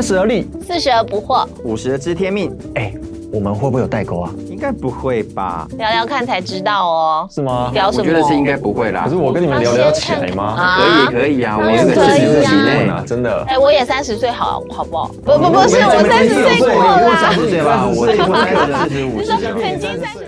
三十而立，四十而不惑，五十而知天命，哎，我们会不会有代沟啊？应该不会吧？聊聊看才知道哦。是吗？聊什么？我觉得是应该不会啦。可是我跟你们聊聊起来吗？可以可以啊，我们可以四十几内啊，真的。哎，我也三十岁，好好不好？不不不是，我三十岁过啦。三十岁吧，我我四十五。你说曾经三十。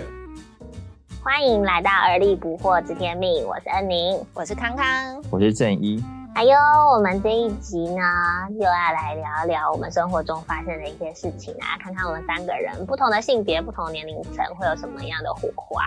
欢迎来到而立不惑知天命，我是恩宁，我是康康，我是正一。哎呦，我们这一集呢，又要来聊一聊我们生活中发生的一些事情啊，看看我们三个人不同的性别、不同年龄层会有什么样的火花。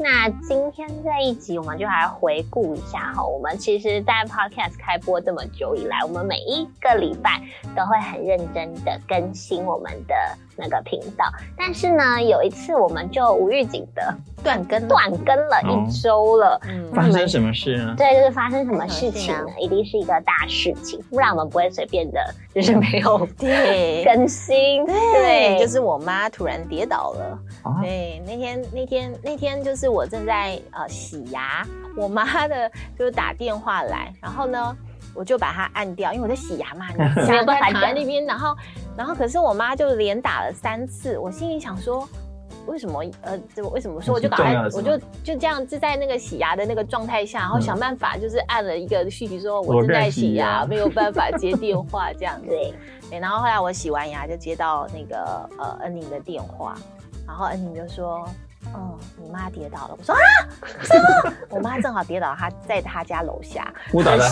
那今天这一集，我们就来回顾一下哈，我们其实，在 Podcast 开播这么久以来，我们每一个礼拜都会很认真的更新我们的那个频道，但是呢，有一次我们就无预警的断更，断更了一周了。嗯，发生什么事呢？对，就是发生什么事情呢？一定是一个大事情，不然我们不会随便的，就是没有对更新。对，就是我妈突然跌倒了。对，那天那天那天就是我正在呃洗牙，我妈的就是打电话来，然后呢我就把它按掉，因为我在洗牙嘛，没有办法躺在那边，然后然后可是我妈就连打了三次，我心里想说。为什么？呃，这为什么说我就赶快，我就就这样就在那个洗牙的那个状态下，然后想办法就是按了一个续集，说我正在洗牙，没有办法接电话这样子。对，然后后来我洗完牙就接到那个呃恩宁的电话，然后恩宁就说。哦，你妈跌倒了。我说啊，我妈正好跌倒，她在她家楼下，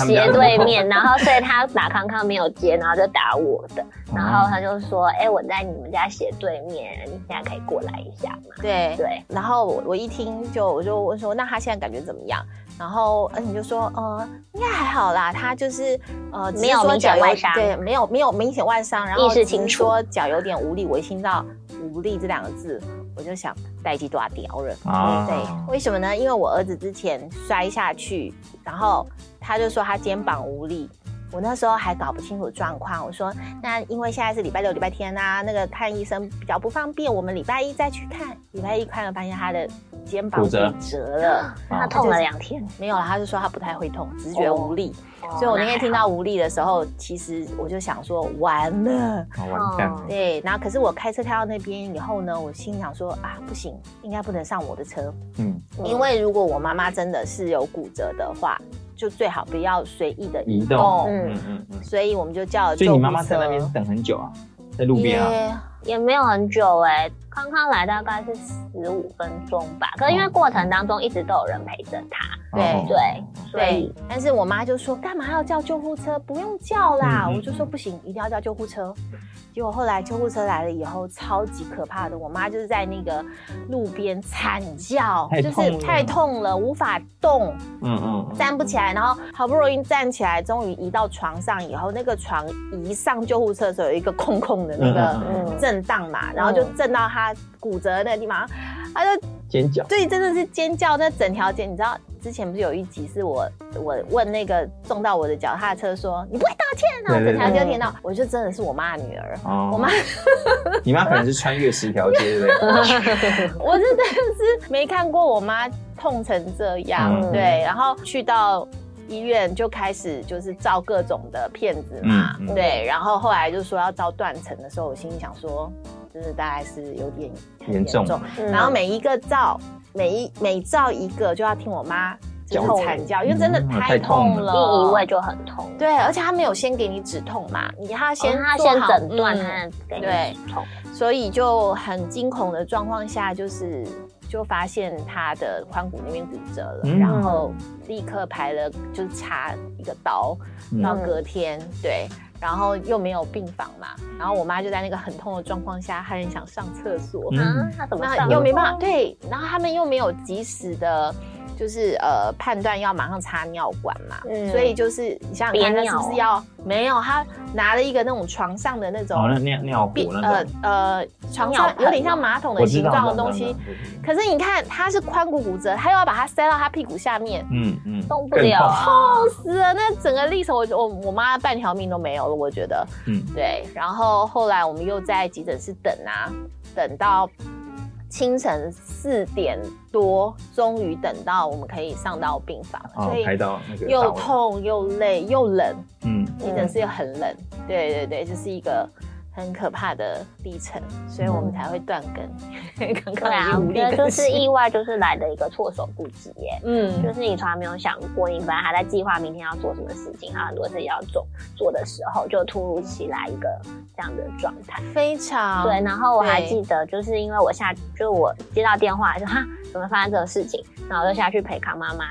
斜对面。然后所以她打康康没有接，然后就打我的。然后她就说，哎，我在你们家斜对面，你现在可以过来一下吗？对对。然后我我一听就我就问说，那她现在感觉怎么样？然后恩你就说，呃，应该还好啦，她就是呃没有明显外伤，对，没有没有明显外伤，然后意识清楚，说脚有点无力。我一听到无力这两个字。我就想带几多屌人啊？对，为什么呢？因为我儿子之前摔下去，然后他就说他肩膀无力。我那时候还搞不清楚状况，我说那因为现在是礼拜六、礼拜天呐，那个看医生比较不方便，我们礼拜一再去看。礼拜一看了，发现他的肩膀骨折了，他痛了两天。没有了，他就说他不太会痛，只是觉得无力。所以我那天听到无力的时候，其实我就想说完了，完蛋。对，然后可是我开车开到那边以后呢，我心想说啊，不行，应该不能上我的车。嗯，因为如果我妈妈真的是有骨折的话。就最好不要随意的移动，嗯。嗯嗯，所以我们就叫。所以你妈妈在那边等很久啊，在路边啊，也没有很久哎，刚刚来大概是十五分钟吧。可是因为过程当中一直都有人陪着他，对对，所以但是我妈就说干嘛要叫救护车？不用叫啦，我就说不行，一定要叫救护车。结果后来救护车来了以后，超级可怕的。我妈就是在那个路边惨叫，就是太痛了，无法动，嗯嗯，站不起来。然后好不容易站起来，终于移到床上以后，那个床一上救护车的时候有一个空空的那个震荡嘛，然后就震到她骨折那个地方，他就尖叫。对，真的是尖叫，那整条街，你知道。之前不是有一集是我我问那个撞到我的脚踏车说你不会道歉啊？整条街听到，我就真的是我妈的女儿。我妈，你妈可能是穿越十条街，对不对？我真的是没看过我妈痛成这样。对，然后去到医院就开始就是照各种的片子嘛。对，然后后来就说要照断层的时候，我心里想说，就是大概是有点严重。然后每一个照。每一每照一个就要听我妈痛惨叫，因为真的太痛了，第一位就很痛。对，而且他没有先给你止痛嘛，你他先他先诊断，对，痛，所以就很惊恐的状况下，就是就发现他的髋骨那边骨折了，然后立刻排了就是插一个刀，到隔天对。然后又没有病房嘛，然后我妈就在那个很痛的状况下，她很想上厕所，嗯，她怎么上？又没办法，对，然后他们又没有及时的，就是呃判断要马上插尿管嘛，所以就是你想想看，是不是要没有？他拿了一个那种床上的那种尿尿壶，呃呃，床上有点像马桶的形状的东西，可是你看他是髋骨骨折，他又要把它塞到他屁股下面，嗯嗯，动不了，痛。死了！那整个历程，我我我妈半条命都没有了，我觉得，嗯，对。然后后来我们又在急诊室等啊，等到清晨四点多，终于等到我们可以上到病房，所以排到那个又痛又累又冷，嗯，急诊室又很冷，对对对，这是一个。很可怕的历程，所以我们才会断根。对啊，我觉得就是意外，就是来的一个措手不及耶。嗯，就是你从来没有想过，你本来还在计划明天要做什么事情，还有很多事情要做做的时候，就突如其来一个这样的状态，非常对。然后我还记得，就是因为我下，就我接到电话，就哈，怎么发生这个事情，然后我就下去陪康妈妈。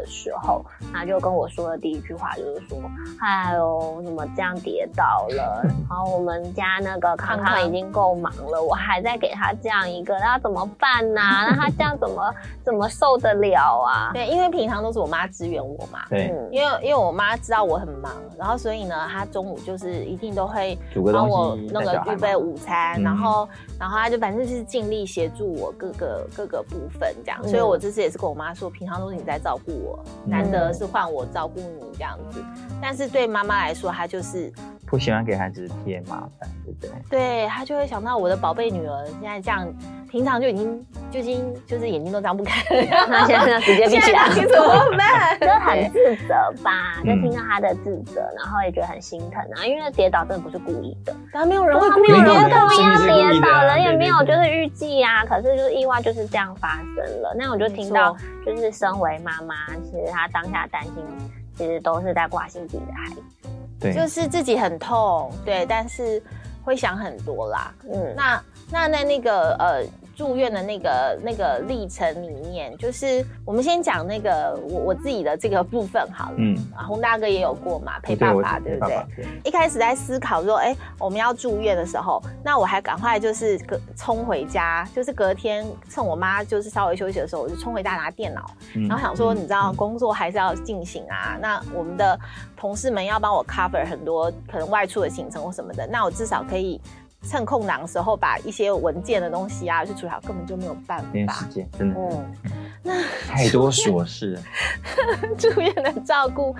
的时候，他就跟我说的第一句话就是说：“哎呦，怎么这样跌倒了？然后我们家那个康康已经够忙了，我还在给他这样一个，那怎么办呢？那他这样怎么怎么受得了啊？”对，因为平常都是我妈支援我嘛。对，因为因为我妈知道我很忙，然后所以呢，她中午就是一定都会帮我那个预备午餐，然后然后她就反正就是尽力协助我各个各个部分这样。所以我这次也是跟我妈说，平常都是你在照顾我。难得是换我照顾你这样子，但是对妈妈来说，她就是不喜欢给孩子添麻烦，对不对？对，他就会想到我的宝贝女儿现在这样，平常就已经就已经就是眼睛都张不开了，那 现在 直接闭起来，怎么办？就很自责吧，就听到他的自责，然后也觉得很心疼啊，因为跌倒真的不是故意的，然后没有人会故意跌倒，一样跌倒，人也没有就是预计啊，可是就是意外就是这样发生了，那我就听到。就是身为妈妈，其实她当下担心，其实都是在挂心自己的孩子，就是自己很痛，对，但是会想很多啦，嗯，那那那那个呃。住院的那个那个历程里面，就是我们先讲那个我我自己的这个部分好了。嗯，啊，洪大哥也有过嘛，陪爸爸，对不对？一开始在思考说，哎，我们要住院的时候，那我还赶快就是隔冲回家，就是隔天趁我妈就是稍微休息的时候，我就冲回家拿电脑，然后想说，你知道工作还是要进行啊。那我们的同事们要帮我 cover 很多可能外出的行程或什么的，那我至少可以。趁空档的时候，把一些文件的东西啊去处理好，根本就没有办法。没时间，真的。嗯，那 太多琐事。住院的照顾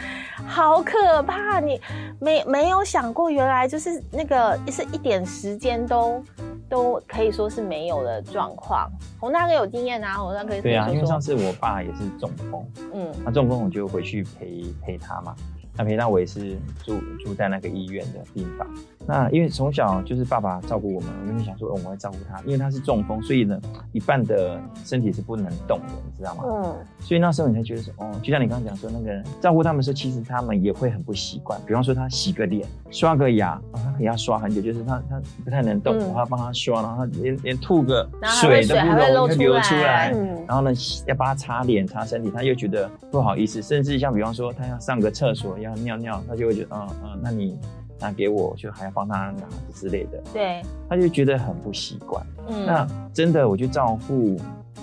好可怕，你没没有想过，原来就是那个是一点时间都都可以说是没有的状况。洪大哥有经验啊，洪大哥对啊，因为上次我爸也是中风，嗯，他中风我就回去陪陪他嘛。那陪他我也是住住在那个医院的病房。那因为从小就是爸爸照顾我们，我原本想说，我们会照顾他，因为他是中风，所以呢，一半的身体是不能动的，你知道吗？嗯。所以那时候你才觉得说，哦，就像你刚刚讲说，那个照顾他们时候，其实他们也会很不习惯。比方说，他洗个脸、刷个牙，他可能要刷很久，就是他他不太能动，我要帮他刷，然后连连吐个水都不容易流出来，嗯然后呢，要帮他擦脸、擦身体，他又觉得不好意思，甚至像比方说，他要上个厕所要尿尿，他就会觉得，嗯嗯，那你。拿给我，就还要帮他拿之类的，对，他就觉得很不习惯。嗯，那真的，我觉得照顾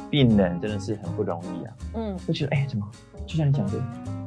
病人真的是很不容易啊。嗯，就觉得哎，怎么就像你讲的，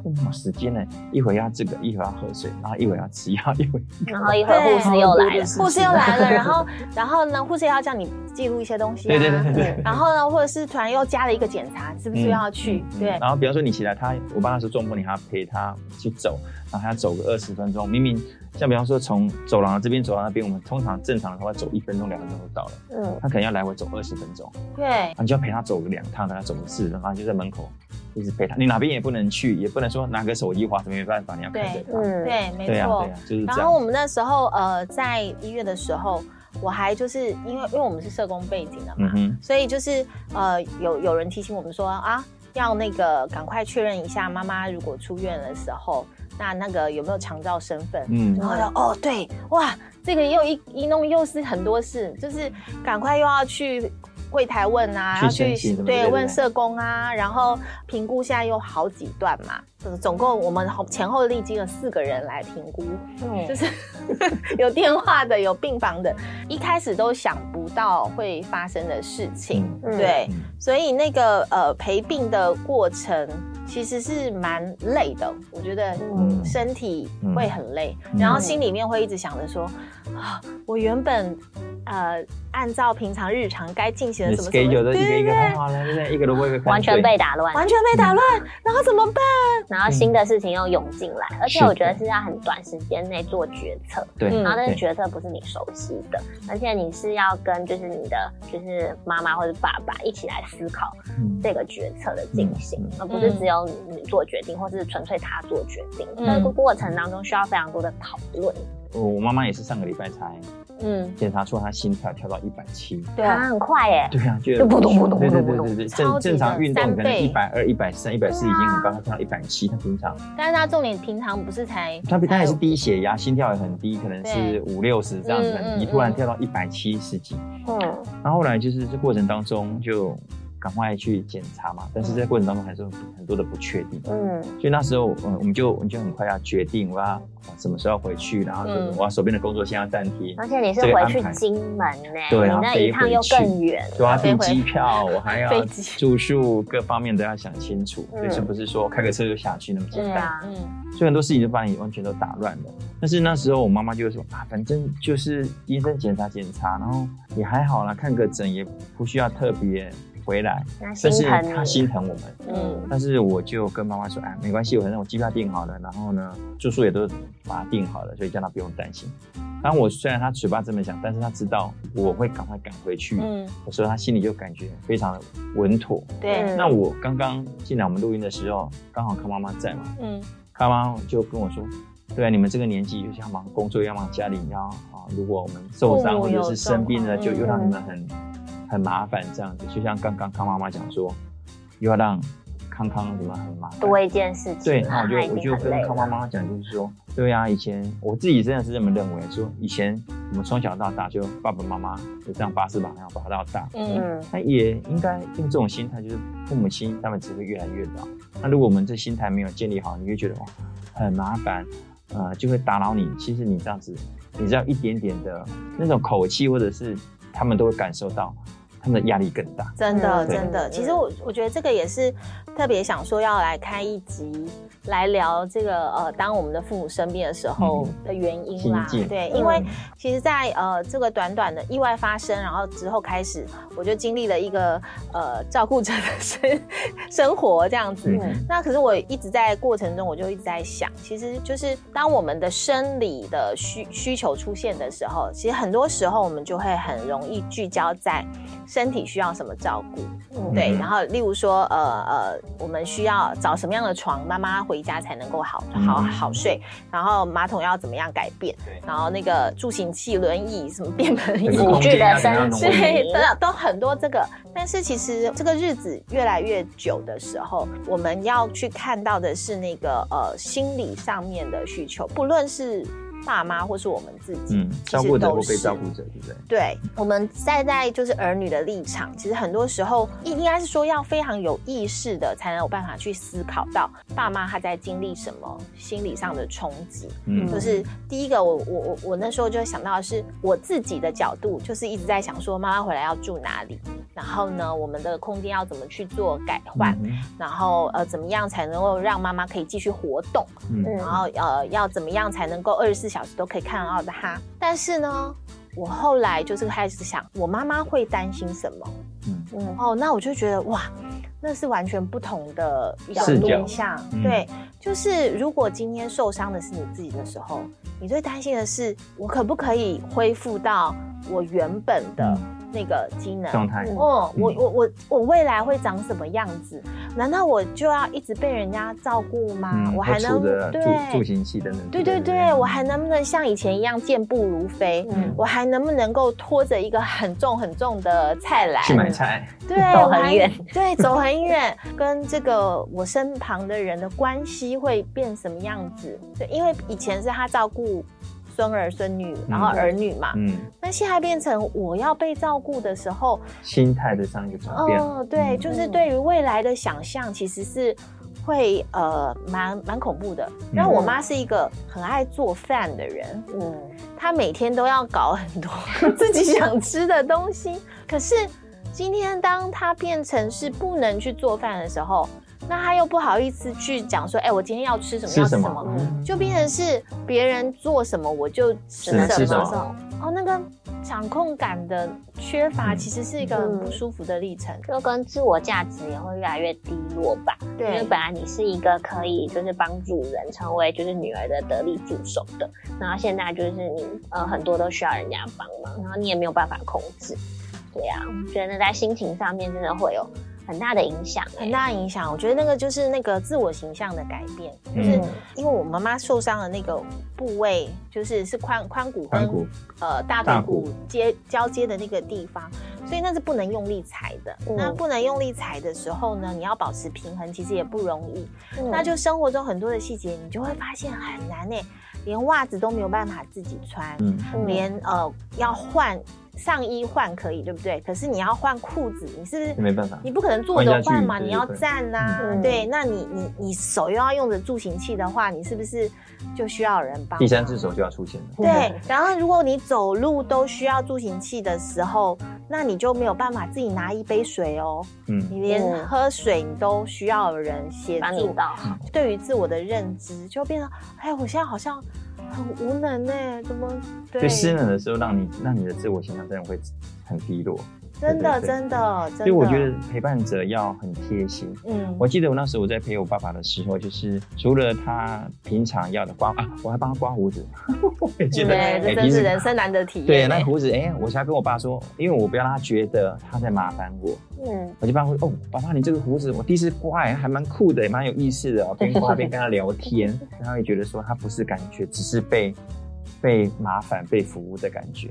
那么时间呢？一会儿要这个，一会儿要喝水，然后一会儿要吃药，一会儿，然后一会儿护士又来了，护士又来了，然后然后呢，护士要叫你记录一些东西，对对对对，然后呢，或者是突然又加了一个检查，是不是要去？对，然后比方说你起来，他我帮他说中风，你还要陪他去走，然后还要走个二十分钟，明明。像比方说从走廊这边走到那边，我们通常正常的话走一分钟、两分钟就到了。嗯，他可能要来回走二十分钟。对，你就要陪他走个两趟，他走个四，然后就在门口一直陪他。你哪边也不能去，也不能说拿个手机划，什么没办法，你要陪着他。对，没错。对啊，就是这样。然后我们那时候呃在医院的时候，我还就是因为因为我们是社工背景的嘛，所以就是呃有有人提醒我们说啊，要那个赶快确认一下妈妈如果出院的时候。那那个有没有长照身份？嗯，然后要哦，对，哇，这个又一一弄又是很多事，就是赶快又要去柜台问啊，要去对问社工啊，然后评估现在有好几段嘛，就是总共我们前后历经了四个人来评估，嗯，就是 有电话的，有病房的，一开始都想不到会发生的事情，对，所以那个呃陪病的过程。其实是蛮累的，我觉得身体会很累，然后心里面会一直想着说，啊，我原本呃，按照平常日常该进行的什么什么，一个一个好了，现在一个萝卜一个完全被打乱，完全被打乱，然后怎么办？然后新的事情又涌进来，而且我觉得是要很短时间内做决策，对，然后那个决策不是你熟悉的，而且你是要跟就是你的就是妈妈或者爸爸一起来思考这个决策的进行，而不是只有你做决定，或是纯粹他做决定，这个过程当中需要非常多的讨论。我妈妈也是上个礼拜才，嗯，检查出他心跳跳到一百七，对啊，很快耶，对啊，就扑通扑通扑通扑通，正正常运动可能一百二、一百三、一百四已经很高，他跳到一百七，他平常，但是他重点平常不是才，他他也是低血压，心跳也很低，可能是五六十这样子，你突然跳到一百七十几，嗯，然后后来就是这过程当中就。赶快去检查嘛，但是在过程当中还是很多的不确定。嗯，所以那时候，嗯，我们就我们就很快要决定我要什么时候回去，然后我要手边的工作先要暂停。而且你是回去金门呢，对，那一趟又更远，对啊，订机票，我还要住宿，各方面都要想清楚，所以是不是说开个车就下去那么简单？嗯，所以很多事情就把你完全都打乱了。但是那时候我妈妈就说啊，反正就是医生检查检查，然后也还好啦，看个诊也不需要特别。回来，但是他心疼我们，嗯，但是我就跟妈妈说，哎，没关系，反正我机票订好了，然后呢，住宿也都把它订好了，所以叫他不用担心。当我虽然他嘴巴这么讲，但是他知道我会赶快赶回去，嗯，所以他心里就感觉非常的稳妥。对，那我刚刚进来我们录音的时候，刚好康妈妈在嘛，嗯，康妈就跟我说，对啊，你们这个年纪又要忙工作，要忙家里，要啊，如果我们受伤或者是生病了，就又让你们很。很麻烦这样子，就像刚刚康妈妈讲说，又要让康康怎么很麻烦，多一件事情。对，那我就我就跟康妈妈讲，就是说，对啊，以前我自己真的是这么认为，说以前我们从小到大就爸爸妈妈就这样把屎把尿把到大，嗯，那也应该用这种心态，就是父母亲他们只会越来越老。那如果我们这心态没有建立好，你会觉得哇很麻烦，呃，就会打扰你。其实你这样子，你知道一点点的那种口气，或者是他们都会感受到。他们的压力更大，真的真的。其实我我觉得这个也是特别想说要来开一集来聊这个呃，当我们的父母生病的时候的原因啦。对，因为其实，在呃这个短短的意外发生，然后之后开始，我就经历了一个呃照顾者的生生活这样子。那可是我一直在过程中，我就一直在想，其实就是当我们的生理的需需求出现的时候，其实很多时候我们就会很容易聚焦在。身体需要什么照顾？对，然后例如说，呃呃，我们需要找什么样的床，妈妈回家才能够好好好睡。然后马桶要怎么样改变？然后那个助行器、轮椅、什么便盆、辅具的升级，都都很多这个。但是其实这个日子越来越久的时候，我们要去看到的是那个呃心理上面的需求，不论是。爸妈或是我们自己，嗯，照顾者或被照顾者，对不对？对，我们站在就是儿女的立场，其实很多时候应应该是说要非常有意识的，才能有办法去思考到爸妈他在经历什么心理上的冲击。嗯，就是第一个，我我我我那时候就想到的是我自己的角度，就是一直在想说妈妈回来要住哪里，然后呢，我们的空间要怎么去做改换，然后呃，怎么样才能够让妈妈可以继续活动，嗯，然后呃，要怎么样才能够二十四。小时都可以看到的哈，但是呢，我后来就是开始想，我妈妈会担心什么？嗯嗯哦，那我就觉得哇，那是完全不同的一个面向。对，就是如果今天受伤的是你自己的时候，你最担心的是我可不可以恢复到我原本的。那个机能状态哦，我我我我未来会长什么样子？难道我就要一直被人家照顾吗？我还能对助行器等等，对对对，我还能不能像以前一样健步如飞？我还能不能够拖着一个很重很重的菜篮去买菜？对，走很远，对，走很远，跟这个我身旁的人的关系会变什么样子？对，因为以前是他照顾。孙儿孙女，然后儿女嘛，嗯，那现在变成我要被照顾的时候，心态的上一个转变。哦，对，就是对于未来的想象，其实是会呃蛮蛮恐怖的。然后我妈是一个很爱做饭的人，嗯，她每天都要搞很多 自己想吃的东西。可是今天当她变成是不能去做饭的时候。那他又不好意思去讲说，哎，我今天要吃什么？要吃什么？就变成是别人做什么我就吃什么。哦，那个掌控感的缺乏，其实是一个很不舒服的历程，就跟自我价值也会越来越低落吧。对，因为本来你是一个可以就是帮助人，成为就是女儿的得力助手的，然后现在就是你呃很多都需要人家帮忙，然后你也没有办法控制。对呀，我觉得在心情上面真的会有。很大的影响，很大的影响。我觉得那个就是那个自我形象的改变，就是因为我妈妈受伤的那个部位，就是是髋髋骨跟呃大腿骨接交接的那个地方，所以那是不能用力踩的。那不能用力踩的时候呢，你要保持平衡，其实也不容易。那就生活中很多的细节，你就会发现很难呢，连袜子都没有办法自己穿，连呃要换。上衣换可以，对不对？可是你要换裤子，你是不是没办法？你不可能坐着换嘛，你要站呐。对，那你你你手又要用着助行器的话，你是不是就需要人帮？第三只手就要出现了。对，然后如果你走路都需要助行器的时候，那你就没有办法自己拿一杯水哦。嗯，你连喝水你都需要有人协助。对于自我的认知就变得，哎，我现在好像。很无能呢，怎么？对失能的时候，让你让你的自我形象真的会很低落。真的，真的，所以我觉得陪伴者要很贴心。嗯，我记得我那时候我在陪我爸爸的时候，就是除了他平常要的刮啊，我还帮他刮胡子。对，这真是人生难得体验。对，那胡子，哎，我才跟我爸说，因为我不要让他觉得他在麻烦我。嗯，我就帮他哦，爸爸，你这个胡子我第一次刮，哎还蛮酷的，蛮有意思的哦。边刮边跟他聊天，他会觉得说他不是感觉，只是被被麻烦、被服务的感觉。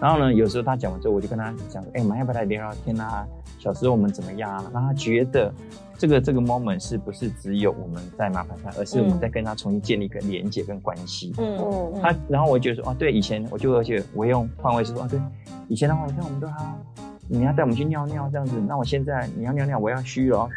然后呢，有时候他讲完之后，我就跟他讲，哎，我们要不要来聊聊天啊？小时候我们怎么样啊？让他觉得这个这个 moment 是不是只有我们在麻烦他，而是我们在跟他重新建立一个连接跟关系。嗯嗯。他，然后我就说，哦，对，以前我就而且我用换位思说，啊，对，以前的话，你看我们都好，你要带我们去尿尿这样子，那我现在你要尿尿，我要虚了，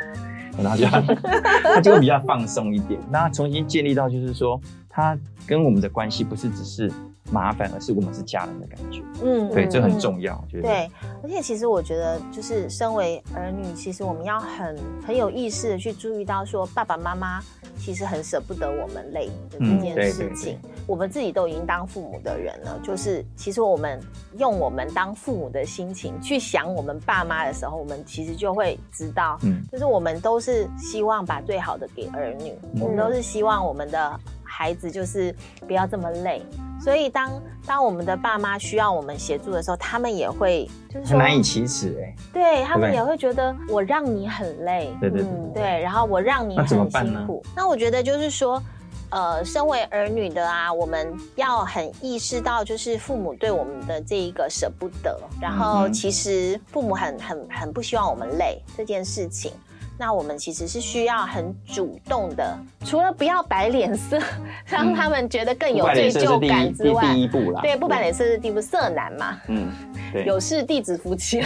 然后就他就会比较放松一点。那重新建立到就是说，他跟我们的关系不是只是。麻烦，而是我们是家人的感觉。嗯，对，这很重要。我觉得对，而且其实我觉得，就是身为儿女，其实我们要很很有意识的去注意到，说爸爸妈妈其实很舍不得我们累的这件事情。我们自己都已经当父母的人了，就是其实我们用我们当父母的心情去想我们爸妈的时候，我们其实就会知道，嗯，就是我们都是希望把最好的给儿女，我们都是希望我们的孩子就是不要这么累。所以，当当我们的爸妈需要我们协助的时候，他们也会就是很难以启齿哎，对他们也会觉得我让你很累，对对对，然后我让你很辛苦。那我觉得就是说，呃，身为儿女的啊，我们要很意识到，就是父母对我们的这一个舍不得，然后其实父母很很很不希望我们累这件事情。那我们其实是需要很主动的，除了不要摆脸色，让他们觉得更有罪疚感之外，第一步啦，对，不摆脸色是第一步，色难嘛，嗯，对，有事弟子夫妻，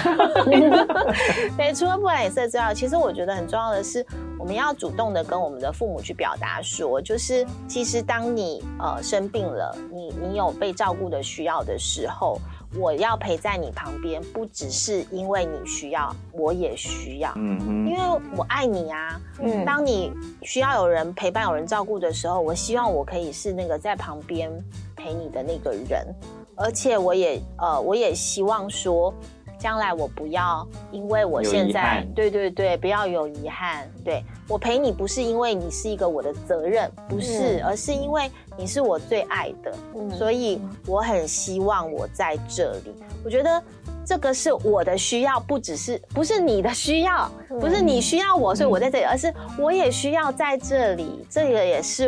对，除了不摆脸色之外，其实我觉得很重要的是，我们要主动的跟我们的父母去表达说，就是其实当你呃生病了，你你有被照顾的需要的时候。我要陪在你旁边，不只是因为你需要，我也需要。嗯嗯，因为我爱你啊。嗯，当你需要有人陪伴、有人照顾的时候，我希望我可以是那个在旁边陪你的那个人，而且我也呃，我也希望说。将来我不要，因为我现在对对对，不要有遗憾。对我陪你不是因为你是一个我的责任，不是，而是因为你是我最爱的，所以我很希望我在这里。我觉得这个是我的需要，不只是不是你的需要，不是你需要我，所以我在这里，而是我也需要在这里。这个也是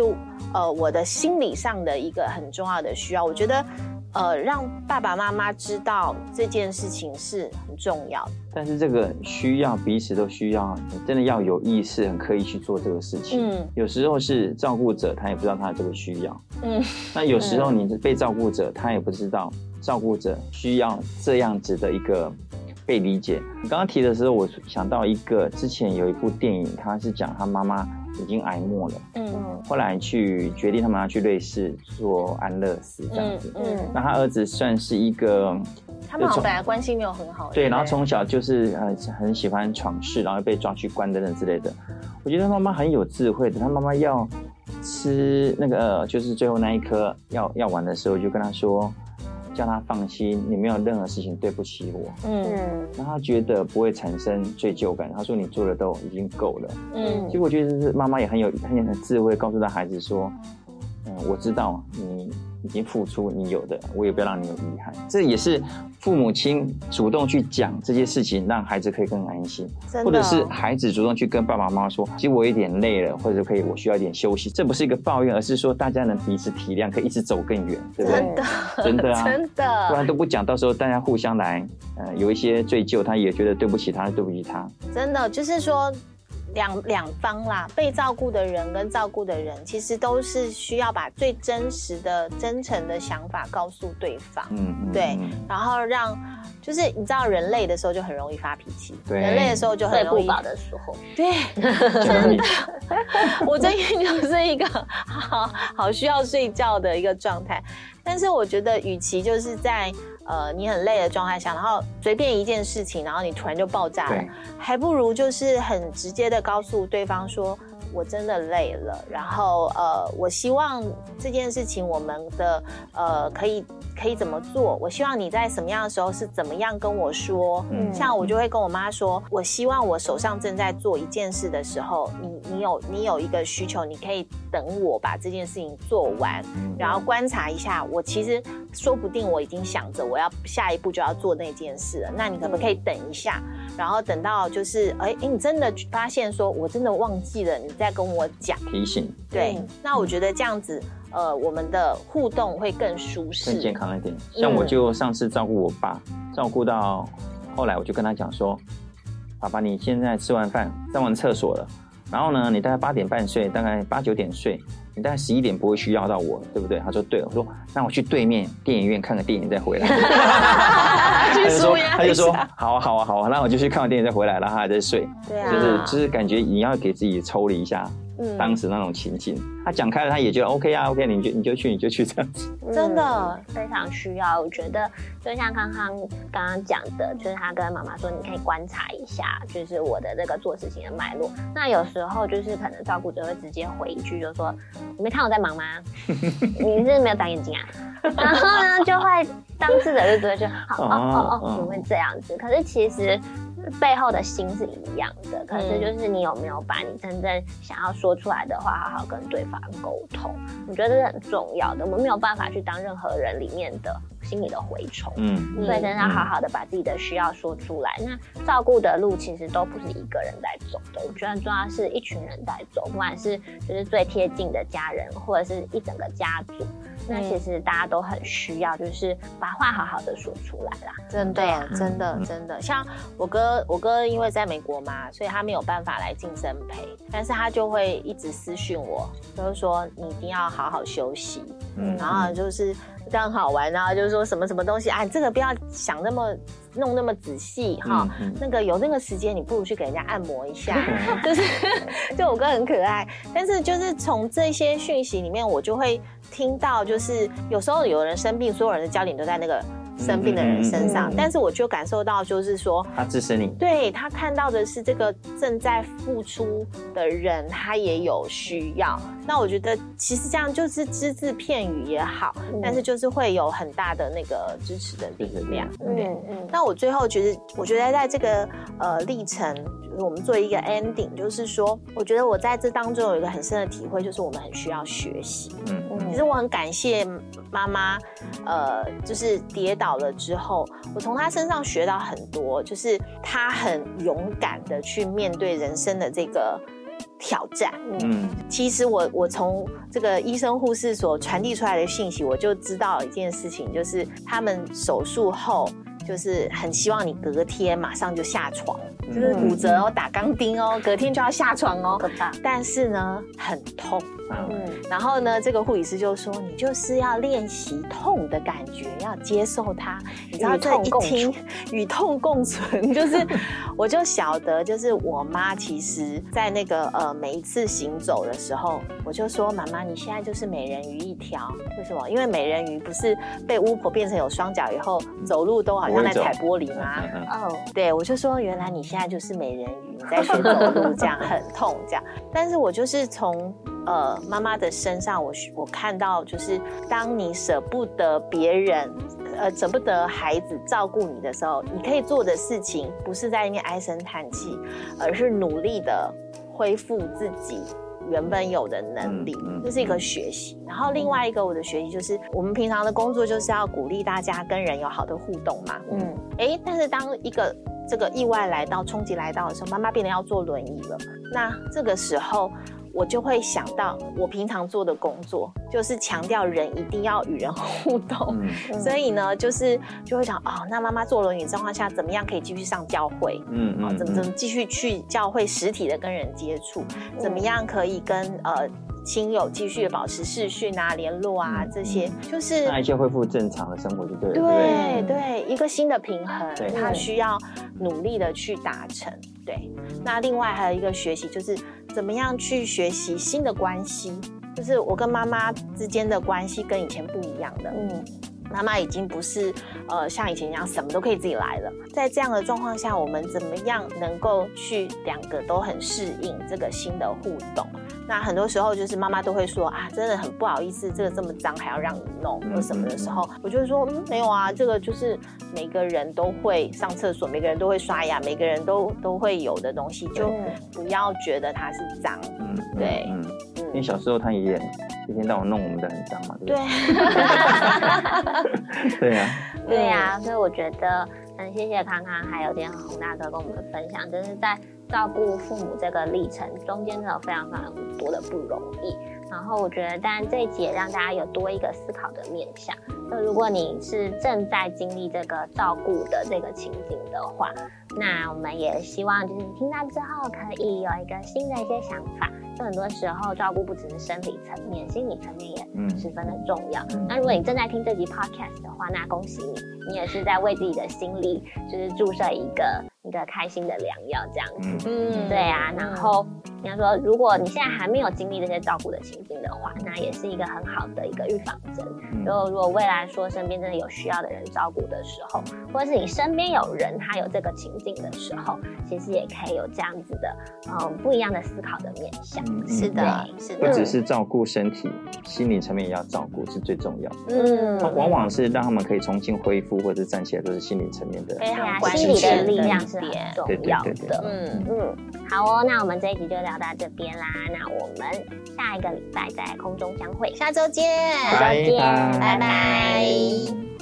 呃我的心理上的一个很重要的需要。我觉得。呃，让爸爸妈妈知道这件事情是很重要的。但是这个需要彼此都需要，真的要有意识，很刻意去做这个事情。嗯，有时候是照顾者他也不知道他的这个需要。嗯，那有时候你是被照顾者，他也不知道照顾者需要这样子的一个被理解。你刚刚提的时候，我想到一个之前有一部电影，他是讲他妈妈。已经挨末了，嗯，后来去决定他们要去瑞士做安乐死这样子，嗯，那他儿子算是一个，他们本来关系没有很好，对，然后从小就是很很喜欢闯事，然后被抓去关等等之类的。我觉得他妈妈很有智慧的，他妈妈要吃那个就是最后那一颗药药丸的时候，就跟他说。叫他放心，你没有任何事情对不起我。嗯，让他觉得不会产生罪疚感。他说你做的都已经够了。嗯，其实我觉得是妈妈也很有很有智慧，告诉他孩子说，嗯，我知道你。已经付出你有的，我也不要让你有遗憾。这也是父母亲主动去讲这些事情，让孩子可以更安心，或者是孩子主动去跟爸爸妈妈说：“其实我有点累了，或者可以我需要一点休息。”这不是一个抱怨，而是说大家能彼此体谅，可以一直走更远，对不对？真的，真的啊，真的。不然都不讲，到时候大家互相来，呃，有一些罪疚，他也觉得对不起他，对不起他。真的，就是说。两两方啦，被照顾的人跟照顾的人，其实都是需要把最真实的、真诚的想法告诉对方。嗯，对，然后让，就是你知道，人累的时候就很容易发脾气，人累的时候就很容易。不的时候，对，真的。我最近就是一个好好需要睡觉的一个状态，但是我觉得，与其就是在。呃，你很累的状态下，然后随便一件事情，然后你突然就爆炸了，还不如就是很直接的告诉对方说。我真的累了，然后呃，我希望这件事情我们的呃可以可以怎么做？我希望你在什么样的时候是怎么样跟我说？嗯，像我就会跟我妈说，我希望我手上正在做一件事的时候，你你有你有一个需求，你可以等我把这件事情做完，然后观察一下。我其实说不定我已经想着我要下一步就要做那件事了，那你可不可以等一下？然后等到就是哎哎，你真的发现说我真的忘记了你。再跟我讲。提醒，对，那我觉得这样子，呃，我们的互动会更舒适、更健康一点。像我就上次照顾我爸，照顾到后来，我就跟他讲说：“爸爸，你现在吃完饭上完厕所了，然后呢，你大概八点半睡，大概八九点睡，你大概十一点不会需要到我，对不对？”他说：“对。”我说：“那我去对面电影院看个电影再回来。”他就说：“他就说好啊，好啊，好啊，那我就去看完电影再回来，然后他还在睡。对啊，就是就是感觉你要给自己抽离一下，嗯，当时那种情景。他讲开了，他也觉得 OK 啊，OK，你就你就去，你就去这样子。真的非常需要，我觉得就像康康刚刚讲的，就是他跟妈妈说，你可以观察一下，就是我的这个做事情的脉络。那有时候就是可能照顾者会直接回一句，就说你没看我在忙吗？你是没有长眼睛啊？然后呢，就会当事者就觉得就好哦哦哦，你会这样子。可是其实背后的心是一样的，可是就是你有没有把你真正想要说出来的话，好好跟对方沟通？我觉得这是很重要的。我们没有办法去当任何人里面的。心里的蛔虫，嗯，所以真的要好好的把自己的需要说出来。那照顾的路其实都不是一个人在走的，我觉得重要是一群人在走，不管是就是最贴近的家人，或者是一整个家族。那其实大家都很需要，就是把话好好的说出来啦。真的，真的，真的。像我哥，我哥因为在美国嘛，所以他没有办法来晋升陪，但是他就会一直私讯我，就是说你一定要好好休息，嗯，然后就是。这样好玩然后，就是说什么什么东西啊，这个不要想那么弄那么仔细哈。那个有那个时间，你不如去给人家按摩一下。就是，就我哥很可爱，但是就是从这些讯息里面，我就会听到，就是有时候有人生病，所有人的焦点都在那个。生病的人身上，但是我就感受到，就是说他支持你，对他看到的是这个正在付出的人，他也有需要。那我觉得其实这样就是只字片语也好，但是就是会有很大的那个支持的力量。嗯嗯。那我最后觉得，我觉得在这个呃历程，就是我们做一个 ending，就是说，我觉得我在这当中有一个很深的体会，就是我们很需要学习。嗯嗯。其实我很感谢妈妈，呃，就是跌倒。了之后，我从她身上学到很多，就是她很勇敢的去面对人生的这个挑战。嗯，其实我我从这个医生护士所传递出来的信息，我就知道一件事情，就是他们手术后。就是很希望你隔天马上就下床，就是骨折哦，打钢钉哦，隔天就要下床哦。但是呢，很痛。嗯。然后呢，这个护理师就说：“你就是要练习痛的感觉，要接受它。”你知道这一听与痛共存，就是我就晓得，就是我妈其实在那个呃每一次行走的时候，我就说：“妈妈，你现在就是美人鱼一条。为什么？因为美人鱼不是被巫婆变成有双脚以后，走路都好像。”在踩玻璃吗？哦，对，我就说原来你现在就是美人鱼，你在学走路，这样很痛，这样。但是我就是从呃妈妈的身上，我我看到就是当你舍不得别人，呃舍不得孩子照顾你的时候，你可以做的事情不是在那边唉声叹气，而是努力的恢复自己。原本有的能力，这是一个学习。然后另外一个我的学习就是，我们平常的工作就是要鼓励大家跟人有好的互动嘛。嗯，哎，但是当一个这个意外来到、冲击来到的时候，妈妈变得要坐轮椅了。那这个时候。我就会想到，我平常做的工作就是强调人一定要与人 互动，所以呢，就是就会想，哦，那妈妈坐轮椅状况下，怎么样可以继续上教会？嗯，哦，怎么怎么继续去教会实体的跟人接触？怎么样可以跟呃亲友继续保持视讯啊、联络啊？这些就是那一切恢复正常的生活就对了。对对，一个新的平衡，他需要努力的去达成。对，那另外还有一个学习就是。怎么样去学习新的关系？就是我跟妈妈之间的关系跟以前不一样的。嗯，妈妈已经不是呃像以前一样什么都可以自己来了。在这样的状况下，我们怎么样能够去两个都很适应这个新的互动？那很多时候就是妈妈都会说啊，真的很不好意思，这个这么脏还要让你弄，或什么的时候，我就说嗯，没有啊，这个就是每个人都会上厕所，每个人都会刷牙，每个人都都会有的东西，就不要觉得它是脏。嗯，对，嗯，因为小时候他爷爷一天到晚弄我们的很脏嘛，对对呀，对 呀，所以我觉得很谢谢康康还有点洪大哥跟我们分享，就是在。照顾父母这个历程中间真的非常非常多的不容易，然后我觉得，当然这一集也让大家有多一个思考的面向。就如果你是正在经历这个照顾的这个情景的话，那我们也希望就是你听到之后可以有一个新的一些想法。就很多时候照顾不只是身体层面，心理层面也十分的重要。那如果你正在听这集 podcast 的话，那恭喜你，你也是在为自己的心理就是注射一个。一个开心的良药，这样子，嗯，对啊。然后应该说，如果你现在还没有经历这些照顾的情境的话，那也是一个很好的一个预防针。就如果未来说身边真的有需要的人照顾的时候，或者是你身边有人他有这个情境的时候，其实也可以有这样子的，嗯，不一样的思考的面向。是的，是的。不只是照顾身体，心理层面也要照顾，是最重要的。嗯，往往是让他们可以重新恢复或者站起来，都是心理层面的。对啊，心理的力量是。重要的，嗯嗯，好哦，那我们这一集就聊到这边啦，那我们下一个礼拜在空中相会，下周见，下周见，拜拜。